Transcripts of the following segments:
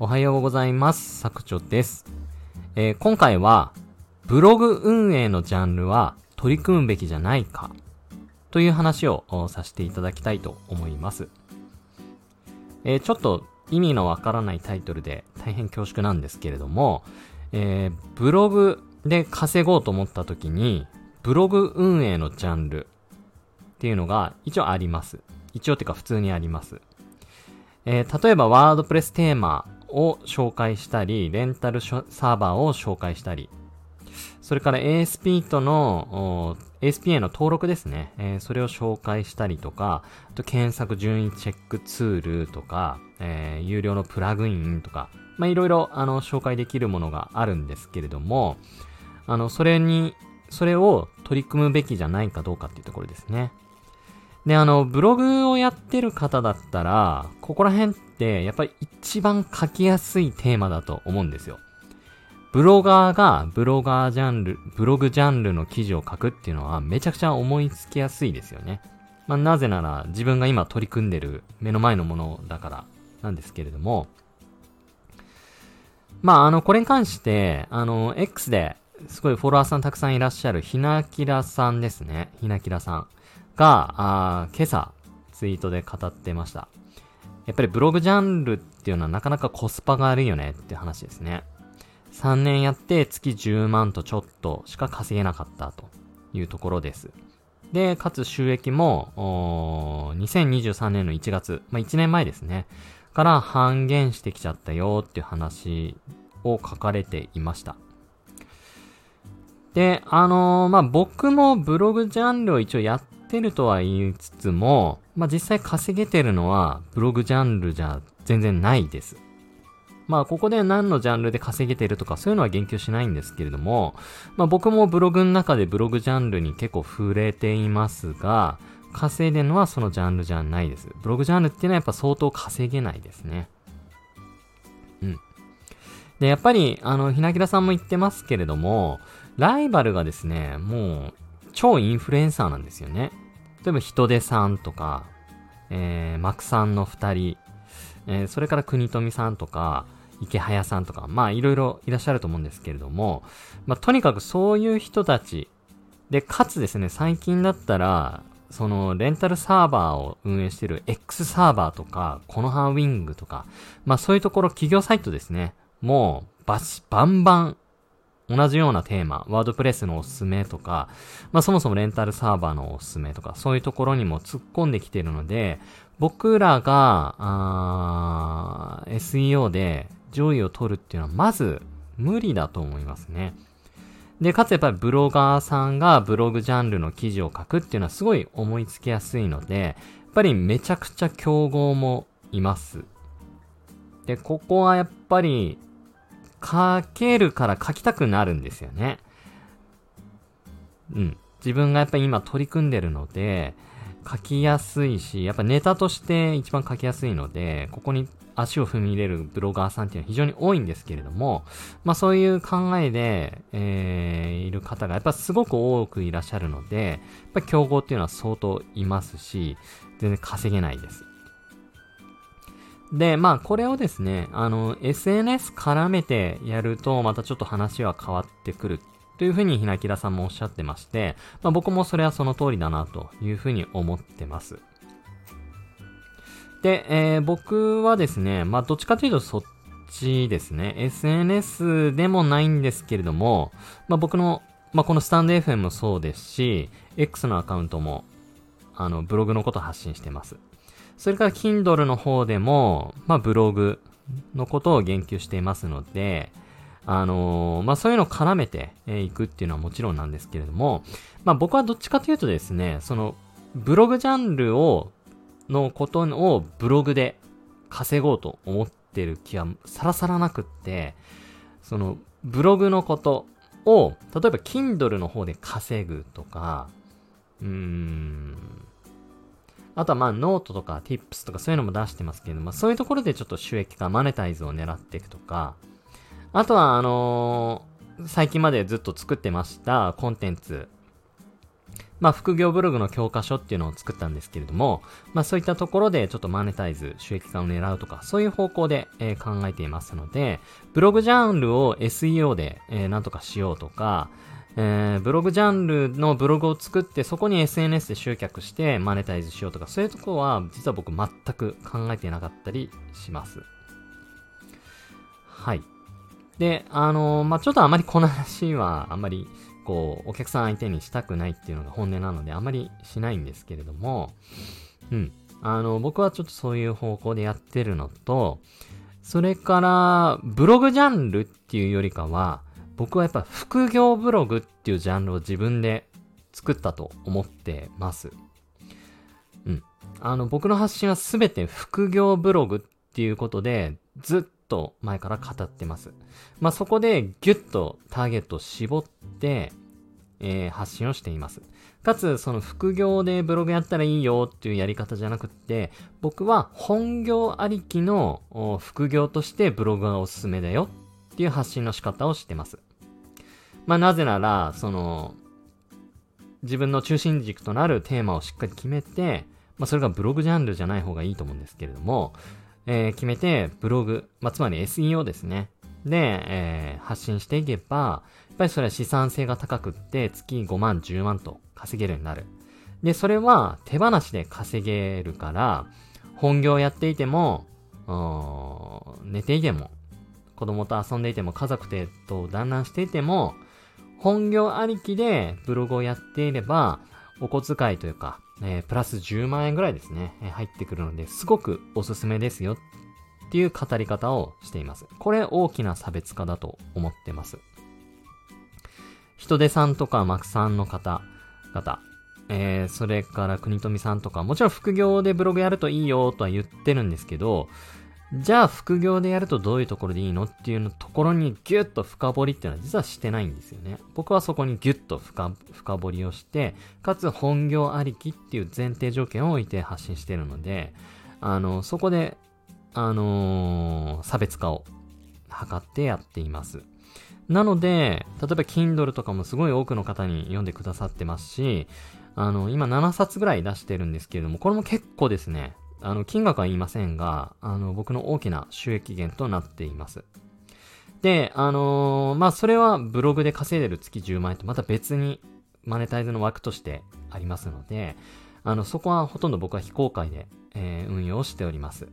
おはようございます。作長です。えー今回は、ブログ運営のジャンルは取り組むべきじゃないかという話をさせていただきたいと思います。えーちょっと意味のわからないタイトルで大変恐縮なんですけれども、えーブログで稼ごうと思った時に、ブログ運営のジャンルっていうのが一応あります。一応っていうか普通にあります。えー例えばワードプレステーマを紹介したり、レンタルサーバーを紹介したり、それから ASP との、ASP への登録ですね。えーそれを紹介したりとか、あと検索順位チェックツールとか、えー有料のプラグインとか、まあ、いろいろ、あの、紹介できるものがあるんですけれども、あの、それに、それを取り組むべきじゃないかどうかっていうところですね。で、あの、ブログをやってる方だったら、ここら辺って、やっぱり一番書きやすいテーマだと思うんですよ。ブロガーがブロガージャンル、ブログジャンルの記事を書くっていうのはめちゃくちゃ思いつきやすいですよね。まあ、なぜなら自分が今取り組んでる目の前のものだからなんですけれども、まあ、あの、これに関して、あの、X ですごいフォロワーさんたくさんいらっしゃるひなきらさんですね。ひなきらさんが、あ今朝ツイートで語ってました。やっぱりブログジャンルっていうのはなかなかコスパが悪いよねって話ですね。3年やって月10万とちょっとしか稼げなかったというところです。で、かつ収益も、2023年の1月、まあ、1年前ですね、から半減してきちゃったよっていう話を書かれていました。で、あのーまあ、僕もブログジャンルを一応やってるとは言いつつも、まあ、実際稼げてるのはブログジャンルじゃ全然ないです。まあ、ここで何のジャンルで稼げてるとかそういうのは言及しないんですけれども、まあ、僕もブログの中でブログジャンルに結構触れていますが、稼いでるのはそのジャンルじゃないです。ブログジャンルっていうのはやっぱ相当稼げないですね。うん。で、やっぱり、あの、ひなきらさんも言ってますけれども、ライバルがですね、もう、超インフルエンサーなんですよね。例えば、人手さんとか、えー、マクさんの二人、えー、それから国富さんとか、池早さんとか、まあ、いろいろいらっしゃると思うんですけれども、まあ、とにかくそういう人たち、で、かつですね、最近だったら、その、レンタルサーバーを運営している X サーバーとか、コノハウィングとか、まあそういうところ企業サイトですね。もう、バシ、バンバン、同じようなテーマ、ワードプレスのおすすめとか、まあそもそもレンタルサーバーのおすすめとか、そういうところにも突っ込んできているので、僕らが、あー SEO で上位を取るっていうのはまず無理だと思いますね。で、かつやっぱりブロガーさんがブログジャンルの記事を書くっていうのはすごい思いつきやすいので、やっぱりめちゃくちゃ競合もいます。で、ここはやっぱり書けるから書きたくなるんですよね。うん。自分がやっぱり今取り組んでるので、書きやすいし、やっぱネタとして一番書きやすいので、ここに足を踏み入れるブロガーさんっていうのは非常に多いんですけれども、まあそういう考えで、えー、いる方がやっぱすごく多くいらっしゃるので、やっぱ競合っていうのは相当いますし、全然稼げないです。で、まあこれをですね、あの、SNS 絡めてやるとまたちょっと話は変わってくるというふうにひなきらさんもおっしゃってまして、まあ僕もそれはその通りだなというふうに思ってます。で、えー僕はですね、まあどっちかというとそっちですね、SNS でもないんですけれども、まあ僕の、まあこのスタンド FM もそうですし、X のアカウントも、あの、ブログのこと発信してます。それから Kindle の方でも、まあブログのことを言及していますので、あのーまあ、そういうのを絡めてい、くっていうのはもちろんなんですけれども、まあ、僕はどっちかというとですね、その、ブログジャンルを、のことをブログで稼ごうと思ってる気はさらさらなくって、その、ブログのことを、例えば Kindle の方で稼ぐとか、うーん、あとはまあノートとか Tips とかそういうのも出してますけれども、そういうところでちょっと収益化、マネタイズを狙っていくとか、あとはあのー最近までずっと作ってましたコンテンツ。まあ、副業ブログの教科書っていうのを作ったんですけれども、まあ、そういったところでちょっとマネタイズ、収益化を狙うとか、そういう方向で、えー、考えていますので、ブログジャンルを SEO で、えー、なんとかしようとか、えー、ブログジャンルのブログを作って、そこに SNS で集客してマネタイズしようとか、そういうとこは、実は僕全く考えてなかったりします。はい。で、あのー、まあ、ちょっとあまりこの話は、あんまり、こう、お客さん相手にしたくないっていうのが本音なので、あまりしないんですけれども、うん。あの、僕はちょっとそういう方向でやってるのと、それから、ブログジャンルっていうよりかは、僕はやっぱ副業ブログっていうジャンルを自分で作ったと思ってます。うん。あの、僕の発信はすべて副業ブログっていうことで、ずっと前から語ってます。まあ、そこでギュッとターゲットを絞って、えー、発信をしています。かつ、その副業でブログやったらいいよっていうやり方じゃなくって、僕は本業ありきの副業としてブログがおすすめだよっていう発信の仕方をしてます。まあ、なぜなら、その、自分の中心軸となるテーマをしっかり決めて、まあ、それがブログジャンルじゃない方がいいと思うんですけれども、えー、決めて、ブログ、まあ、つまり SEO ですね。で、えー、発信していけば、やっぱりそれは資産性が高くって、月5万、10万と稼げるようになる。で、それは手放しで稼げるから、本業やっていても、寝ていても、子供と遊んでいても、家族でと団らんしていても、本業ありきでブログをやっていれば、お小遣いというか、えー、プラス10万円ぐらいですね、えー、入ってくるので、すごくおすすめですよっていう語り方をしています。これ大きな差別化だと思ってます。人手さんとかマクさんの方々、えー、それから国富さんとか、もちろん副業でブログやるといいよとは言ってるんですけど、じゃあ副業でやるとどういうところでいいのっていうのところにギュッと深掘りっていうのは実はしてないんですよね。僕はそこにギュッと深深掘りをして、かつ本業ありきっていう前提条件を置いて発信してるので、あの、そこで、あのー、差別化を図ってやっています。なので、例えば Kindle とかもすごい多くの方に読んでくださってますし、あの、今7冊ぐらい出してるんですけれども、これも結構ですね、あの、金額は言いませんが、あの、僕の大きな収益源となっています。で、あのー、まあ、それはブログで稼いでる月10万円とまた別にマネタイズの枠としてありますので、あの、そこはほとんど僕は非公開で、えー、運用しております。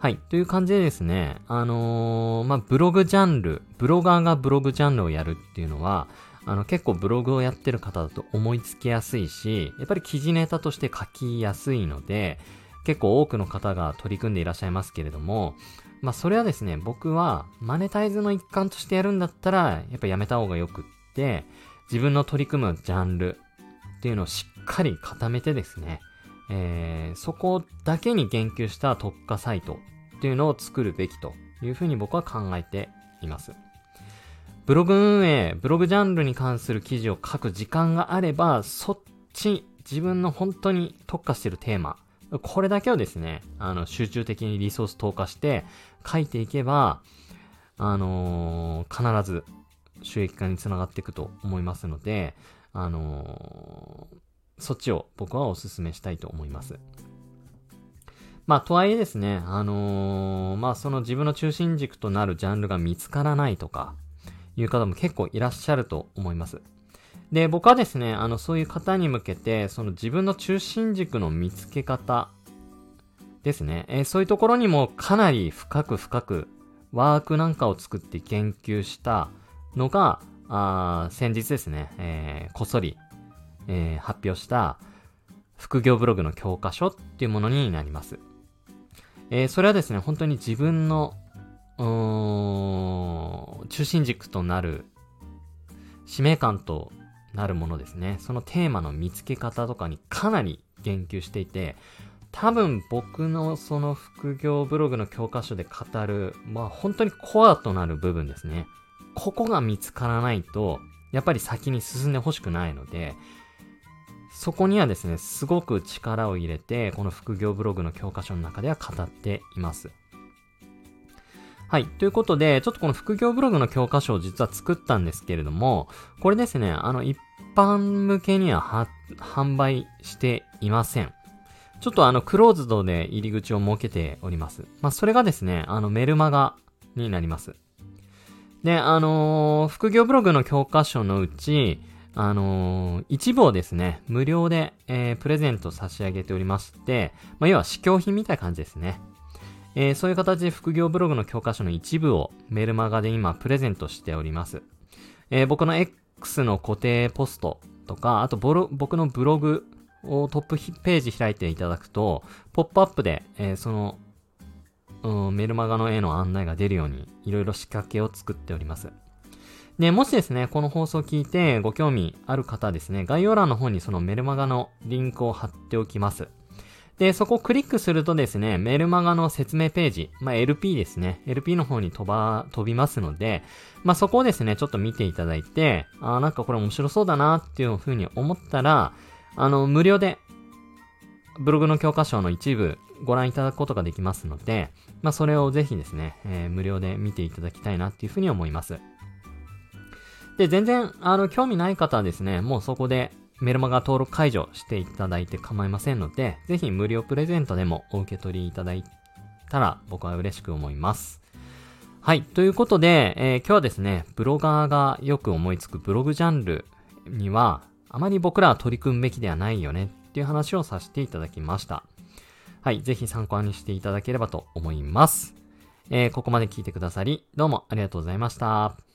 はい。という感じでですね、あのー、まあ、ブログジャンル、ブロガーがブログジャンルをやるっていうのは、あの結構ブログをやってる方だと思いつきやすいし、やっぱり記事ネタとして書きやすいので、結構多くの方が取り組んでいらっしゃいますけれども、まあそれはですね、僕はマネタイズの一環としてやるんだったら、やっぱやめた方がよくって、自分の取り組むジャンルっていうのをしっかり固めてですね、えー、そこだけに言及した特化サイトっていうのを作るべきというふうに僕は考えています。ブログ運営、ブログジャンルに関する記事を書く時間があれば、そっち、自分の本当に特化してるテーマ、これだけをですね、あの、集中的にリソース投下して書いていけば、あのー、必ず収益化につながっていくと思いますので、あのー、そっちを僕はお勧めしたいと思います。まあ、とはいえですね、あのー、まあ、その自分の中心軸となるジャンルが見つからないとか、いう方も結構いらっしゃると思います。で、僕はですね、あの、そういう方に向けて、その自分の中心軸の見つけ方ですね、えー、そういうところにもかなり深く深くワークなんかを作って研究したのが、あ先日ですね、えー、こっそり、えー、発表した副業ブログの教科書っていうものになります。えー、それはですね、本当に自分の中心軸となる使命感となるものですね。そのテーマの見つけ方とかにかなり言及していて、多分僕のその副業ブログの教科書で語る、まあ本当にコアとなる部分ですね。ここが見つからないと、やっぱり先に進んでほしくないので、そこにはですね、すごく力を入れて、この副業ブログの教科書の中では語っています。はい。ということで、ちょっとこの副業ブログの教科書を実は作ったんですけれども、これですね、あの、一般向けには販売していません。ちょっとあの、クローズドで入り口を設けております。まあ、それがですね、あの、メルマガになります。で、あのー、副業ブログの教科書のうち、あのー、一部をですね、無料で、えー、プレゼント差し上げておりまして、まあ、要は試供品みたいな感じですね。えー、そういう形で副業ブログの教科書の一部をメルマガで今プレゼントしております。えー、僕の X の固定ポストとか、あと僕のブログをトップページ開いていただくと、ポップアップで、えー、その、うん、メルマガの絵の案内が出るように、いろいろ仕掛けを作っております。で、もしですね、この放送を聞いてご興味ある方はですね、概要欄の方にそのメルマガのリンクを貼っておきます。で、そこをクリックするとですね、メルマガの説明ページ、まあ、LP ですね。LP の方に飛ば、飛びますので、まあ、そこをですね、ちょっと見ていただいて、あなんかこれ面白そうだなっていう風に思ったら、あの、無料で、ブログの教科書の一部ご覧いただくことができますので、まあ、それをぜひですね、えー、無料で見ていただきたいなっていうふうに思います。で、全然、あの、興味ない方はですね、もうそこでメルマガ登録解除していただいて構いませんので、ぜひ無料プレゼントでもお受け取りいただいたら僕は嬉しく思います。はい。ということで、えー、今日はですね、ブロガーがよく思いつくブログジャンルには、あまり僕らは取り組むべきではないよねっていう話をさせていただきました。はい。ぜひ参考にしていただければと思います。えー、ここまで聞いてくださり、どうもありがとうございました。